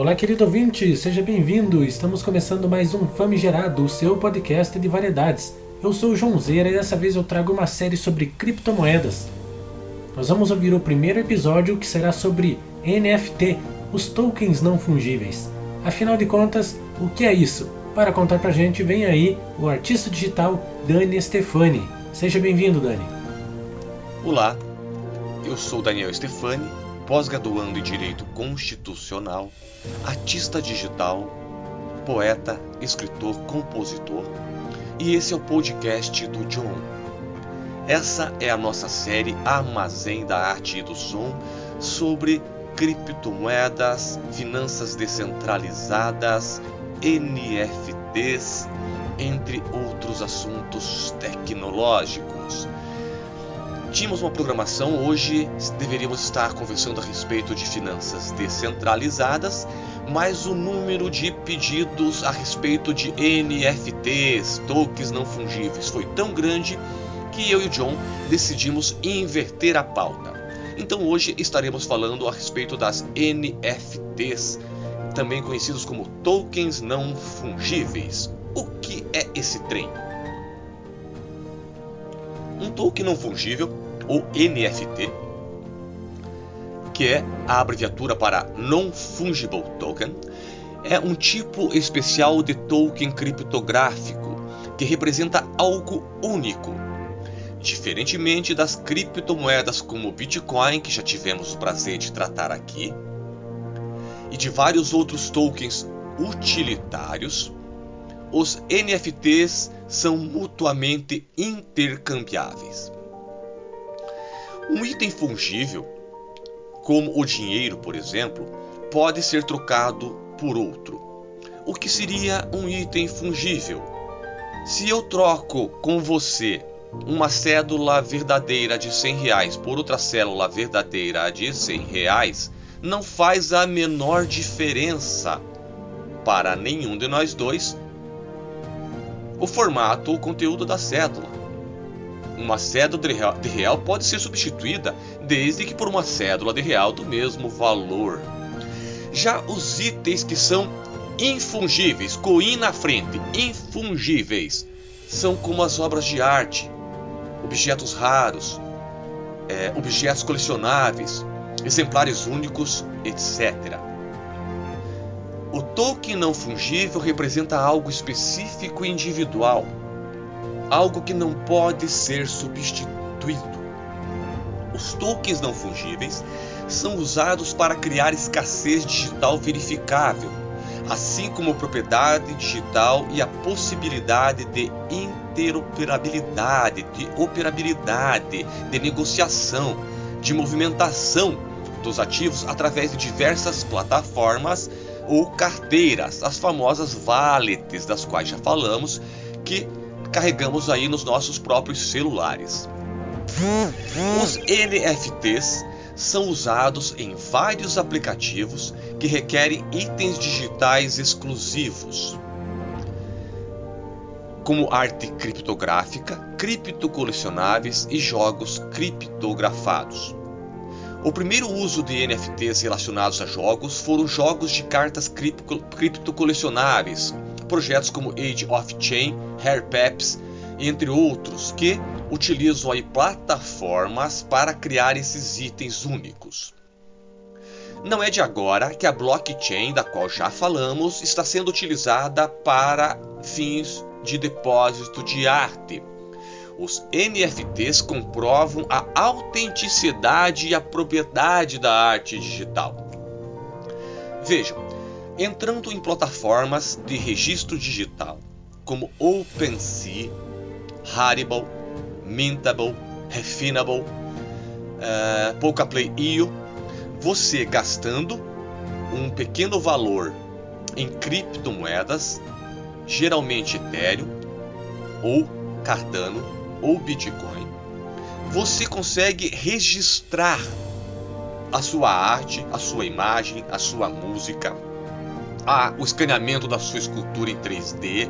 Olá, querido ouvinte, seja bem-vindo. Estamos começando mais um Famigerado, o seu podcast de variedades. Eu sou o João Zeira e dessa vez eu trago uma série sobre criptomoedas. Nós vamos ouvir o primeiro episódio que será sobre NFT, os tokens não fungíveis. Afinal de contas, o que é isso? Para contar pra gente, vem aí o artista digital Dani Stefani. Seja bem-vindo, Dani. Olá, eu sou Daniel Stefani, pós-graduando em Direito Constitucional, artista digital, poeta, escritor, compositor, e esse é o podcast do John. Essa é a nossa série Armazém da Arte e do Som sobre criptomoedas, finanças descentralizadas, NFTs, entre outros assuntos tecnológicos. Tínhamos uma programação, hoje deveríamos estar conversando a respeito de finanças descentralizadas, mas o número de pedidos a respeito de NFTs, tokens não fungíveis, foi tão grande que eu e o John decidimos inverter a pauta. Então hoje estaremos falando a respeito das NFTs, também conhecidos como tokens não fungíveis. O que é esse trem? Um token não fungível, ou NFT, que é a abreviatura para Non-Fungible Token, é um tipo especial de token criptográfico que representa algo único. Diferentemente das criptomoedas como o Bitcoin, que já tivemos o prazer de tratar aqui, e de vários outros tokens utilitários, os NFTs são mutuamente intercambiáveis. Um item fungível, como o dinheiro, por exemplo, pode ser trocado por outro. O que seria um item fungível? Se eu troco com você uma cédula verdadeira de 100 reais por outra cédula verdadeira de 100 reais não faz a menor diferença para nenhum de nós dois o formato ou conteúdo da cédula. Uma cédula de real, de real pode ser substituída desde que por uma cédula de real do mesmo valor. Já os itens que são infungíveis, coin na frente, infungíveis, são como as obras de arte, objetos raros, é, objetos colecionáveis, exemplares únicos, etc. Token não fungível representa algo específico e individual, algo que não pode ser substituído. Os tokens não fungíveis são usados para criar escassez digital verificável, assim como propriedade digital e a possibilidade de interoperabilidade, de operabilidade, de negociação, de movimentação dos ativos através de diversas plataformas ou carteiras, as famosas wallets das quais já falamos, que carregamos aí nos nossos próprios celulares. Os NFTs são usados em vários aplicativos que requerem itens digitais exclusivos, como arte criptográfica, criptocolecionáveis e jogos criptografados. O primeiro uso de NFTs relacionados a jogos foram jogos de cartas criptocolecionáveis, projetos como Age of Chain, Peps, entre outros, que utilizam aí plataformas para criar esses itens únicos. Não é de agora que a blockchain, da qual já falamos, está sendo utilizada para fins de depósito de arte. Os NFTs comprovam a autenticidade e a propriedade da arte digital. Vejam, entrando em plataformas de registro digital como OpenSea, Haribo, Mintable, Refinable, uh, Polkaplay.io, você gastando um pequeno valor em criptomoedas geralmente Ethereum, ou Cardano, ou Bitcoin, você consegue registrar a sua arte, a sua imagem, a sua música, a, o escaneamento da sua escultura em 3D,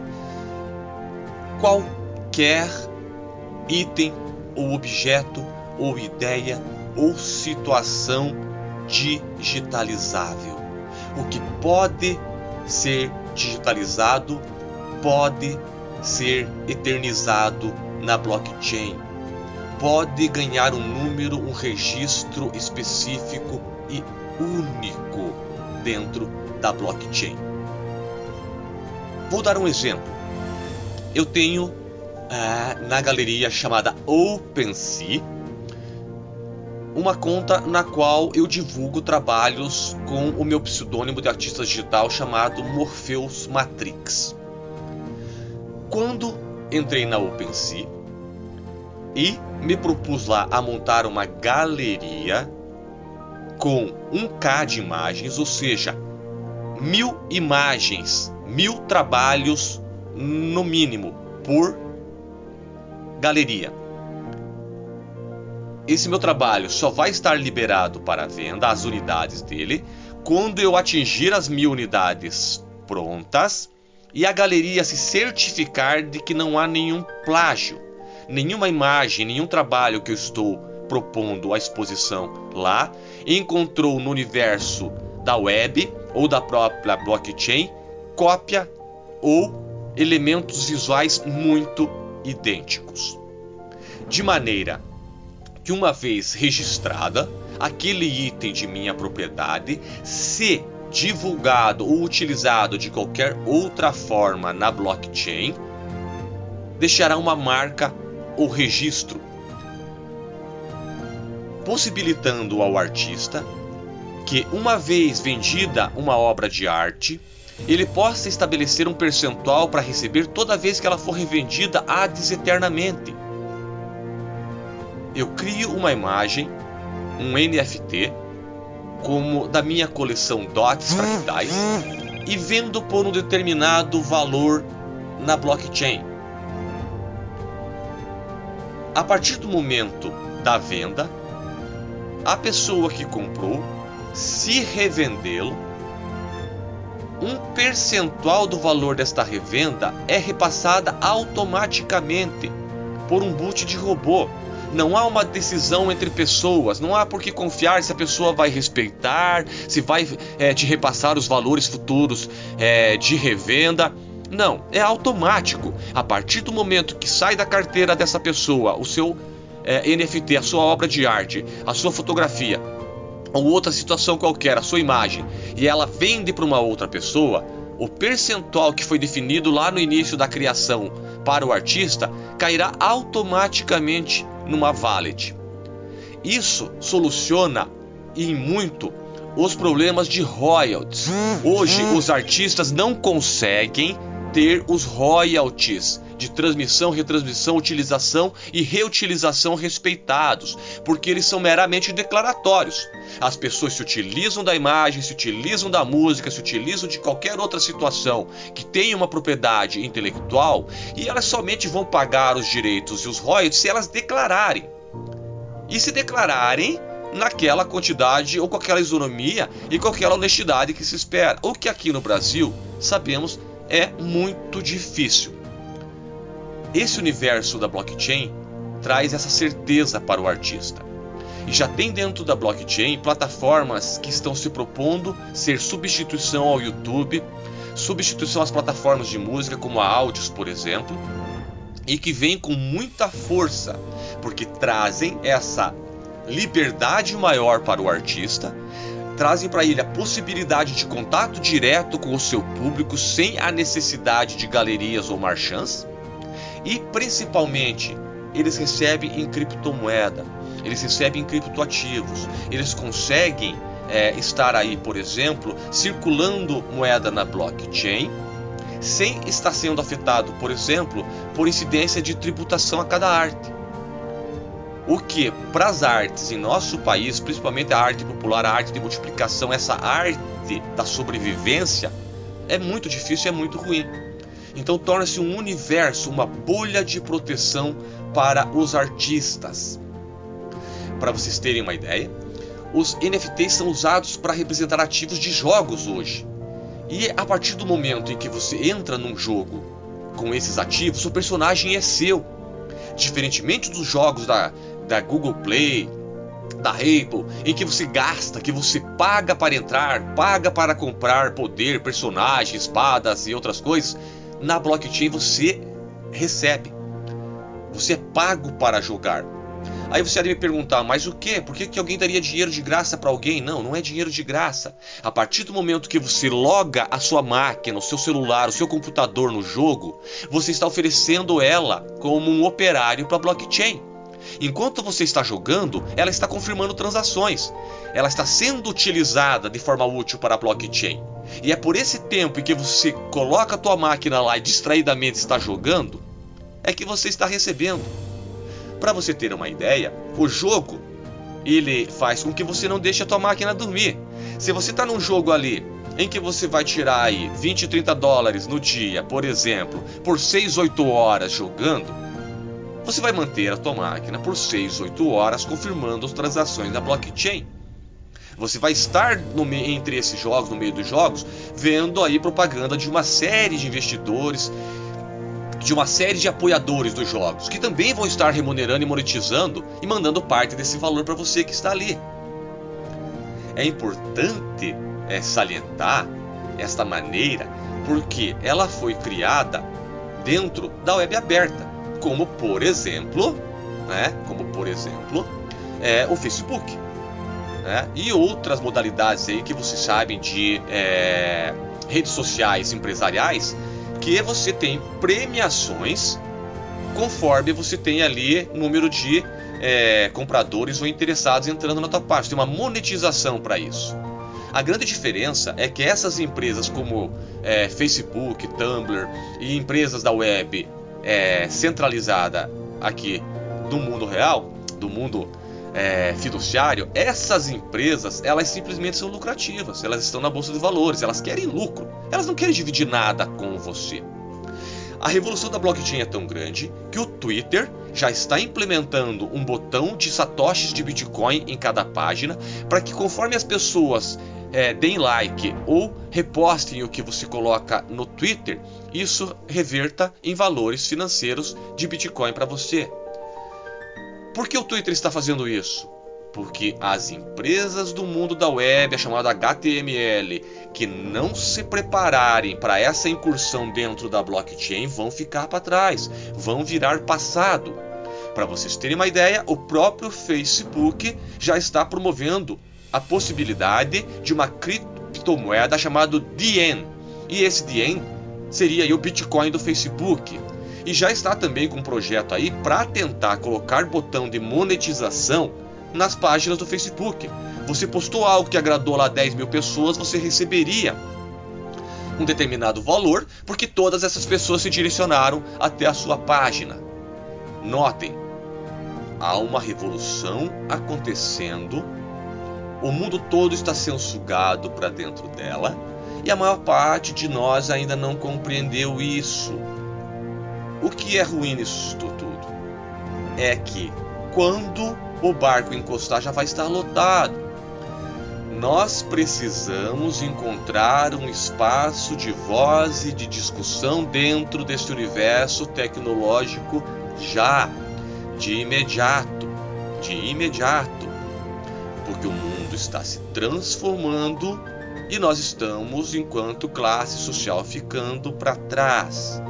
qualquer item ou objeto ou ideia ou situação digitalizável. o que pode ser digitalizado pode ser eternizado na blockchain. Pode ganhar um número, um registro específico e único dentro da blockchain. Vou dar um exemplo. Eu tenho ah, na galeria chamada OpenSea uma conta na qual eu divulgo trabalhos com o meu pseudônimo de artista digital chamado Morpheus Matrix. Quando entrei na OpenSea e me propus lá a montar uma galeria com 1K de imagens, ou seja, mil imagens, mil trabalhos no mínimo por galeria. Esse meu trabalho só vai estar liberado para venda, as unidades dele, quando eu atingir as mil unidades prontas e a galeria se certificar de que não há nenhum plágio, nenhuma imagem, nenhum trabalho que eu estou propondo à exposição lá encontrou no universo da web ou da própria blockchain cópia ou elementos visuais muito idênticos. De maneira que uma vez registrada, aquele item de minha propriedade, se divulgado ou utilizado de qualquer outra forma na blockchain, deixará uma marca ou registro, possibilitando ao artista que, uma vez vendida uma obra de arte, ele possa estabelecer um percentual para receber toda vez que ela for revendida ad eternamente. Eu crio uma imagem, um NFT, como da minha coleção Dots Fractais, e vendo por um determinado valor na blockchain. A partir do momento da venda, a pessoa que comprou, se revendê-lo, um percentual do valor desta revenda é repassada automaticamente por um boot de robô não há uma decisão entre pessoas, não há por que confiar se a pessoa vai respeitar, se vai é, te repassar os valores futuros é, de revenda. Não, é automático. A partir do momento que sai da carteira dessa pessoa o seu é, NFT, a sua obra de arte, a sua fotografia, ou outra situação qualquer, a sua imagem, e ela vende para uma outra pessoa, o percentual que foi definido lá no início da criação para o artista cairá automaticamente numa wallet. Isso soluciona em muito os problemas de royalties. Hoje os artistas não conseguem ter os royalties de transmissão, retransmissão, utilização e reutilização respeitados, porque eles são meramente declaratórios. As pessoas se utilizam da imagem, se utilizam da música, se utilizam de qualquer outra situação que tenha uma propriedade intelectual e elas somente vão pagar os direitos e os royalties se elas declararem. E se declararem naquela quantidade ou com aquela isonomia e com aquela honestidade que se espera. O que aqui no Brasil sabemos é muito difícil. Esse universo da blockchain traz essa certeza para o artista. E já tem dentro da blockchain plataformas que estão se propondo ser substituição ao YouTube, substituição às plataformas de música como a Audios, por exemplo, e que vem com muita força, porque trazem essa liberdade maior para o artista, trazem para ele a possibilidade de contato direto com o seu público sem a necessidade de galerias ou marchands e principalmente, eles recebem em criptomoeda, eles recebem em criptoativos, eles conseguem é, estar aí, por exemplo, circulando moeda na blockchain sem estar sendo afetado, por exemplo, por incidência de tributação a cada arte. O que, para as artes em nosso país, principalmente a arte popular, a arte de multiplicação, essa arte da sobrevivência, é muito difícil, é muito ruim. Então torna-se um universo, uma bolha de proteção para os artistas. Para vocês terem uma ideia, os NFTs são usados para representar ativos de jogos hoje. E a partir do momento em que você entra num jogo com esses ativos, o personagem é seu. Diferentemente dos jogos da, da Google Play, da Apple, em que você gasta, que você paga para entrar, paga para comprar poder, personagens, espadas e outras coisas, na blockchain você recebe. Você é pago para jogar. Aí você iria me perguntar, mas o que? Por que, que alguém daria dinheiro de graça para alguém? Não, não é dinheiro de graça. A partir do momento que você loga a sua máquina, o seu celular, o seu computador no jogo, você está oferecendo ela como um operário para a blockchain. Enquanto você está jogando, ela está confirmando transações. Ela está sendo utilizada de forma útil para a blockchain. E é por esse tempo em que você coloca a tua máquina lá e distraidamente está jogando, é que você está recebendo. Para você ter uma ideia, o jogo ele faz com que você não deixe a tua máquina dormir. Se você está num jogo ali em que você vai tirar aí 20, 30 dólares no dia, por exemplo, por 6, 8 horas jogando, você vai manter a tua máquina por 6, 8 horas confirmando as transações da blockchain. Você vai estar no, entre esses jogos, no meio dos jogos, vendo aí propaganda de uma série de investidores de uma série de apoiadores dos jogos, que também vão estar remunerando e monetizando e mandando parte desse valor para você que está ali. É importante é, salientar esta maneira porque ela foi criada dentro da web aberta, como por exemplo, né, como por exemplo, é, o Facebook, né, e outras modalidades aí que vocês sabem de é, redes sociais empresariais que você tem premiações conforme você tem ali número de é, compradores ou interessados entrando na tua página. Tem uma monetização para isso. A grande diferença é que essas empresas como é, Facebook, Tumblr e empresas da web é, centralizada aqui do mundo real, do mundo é, fiduciário, essas empresas elas simplesmente são lucrativas, elas estão na bolsa de valores, elas querem lucro, elas não querem dividir nada com você. A revolução da blockchain é tão grande que o Twitter já está implementando um botão de satoshis de Bitcoin em cada página para que conforme as pessoas é, deem like ou repostem o que você coloca no Twitter, isso reverta em valores financeiros de Bitcoin para você. Por que o Twitter está fazendo isso? Porque as empresas do mundo da web, a chamada HTML, que não se prepararem para essa incursão dentro da blockchain, vão ficar para trás, vão virar passado. Para vocês terem uma ideia, o próprio Facebook já está promovendo a possibilidade de uma criptomoeda chamada DN. E esse DN seria o Bitcoin do Facebook e já está também com um projeto aí para tentar colocar botão de monetização nas páginas do Facebook. Você postou algo que agradou lá 10 mil pessoas, você receberia um determinado valor, porque todas essas pessoas se direcionaram até a sua página. Notem, há uma revolução acontecendo, o mundo todo está sendo sugado para dentro dela, e a maior parte de nós ainda não compreendeu isso. O que é ruim nisso tudo? É que quando o barco encostar já vai estar lotado. Nós precisamos encontrar um espaço de voz e de discussão dentro deste universo tecnológico já, de imediato, de imediato, porque o mundo está se transformando e nós estamos, enquanto classe social, ficando para trás.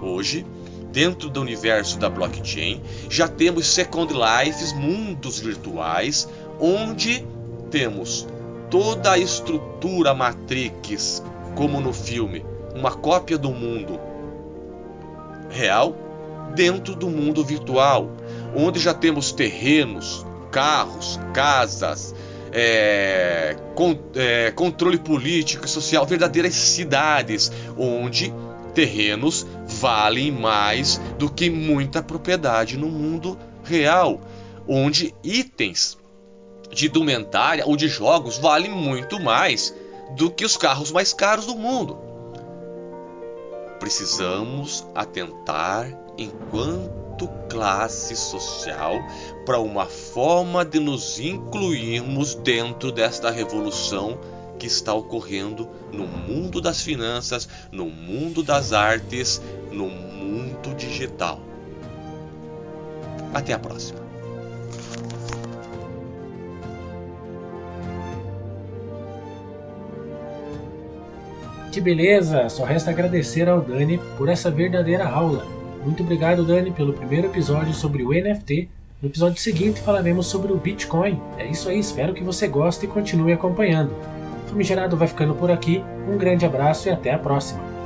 Hoje, dentro do universo da blockchain, já temos Second Lives, mundos virtuais, onde temos toda a estrutura Matrix, como no filme, uma cópia do mundo real dentro do mundo virtual, onde já temos terrenos, carros, casas, é, con é, controle político e social, verdadeiras cidades, onde terrenos valem mais do que muita propriedade no mundo real, onde itens de indumentária ou de jogos valem muito mais do que os carros mais caros do mundo. Precisamos atentar enquanto classe social para uma forma de nos incluirmos dentro desta revolução que está ocorrendo no mundo das finanças, no mundo das artes, no mundo digital. Até a próxima! Que beleza! Só resta agradecer ao Dani por essa verdadeira aula. Muito obrigado, Dani, pelo primeiro episódio sobre o NFT. No episódio seguinte falaremos sobre o Bitcoin. É isso aí, espero que você goste e continue acompanhando. O Famigerado vai ficando por aqui. Um grande abraço e até a próxima.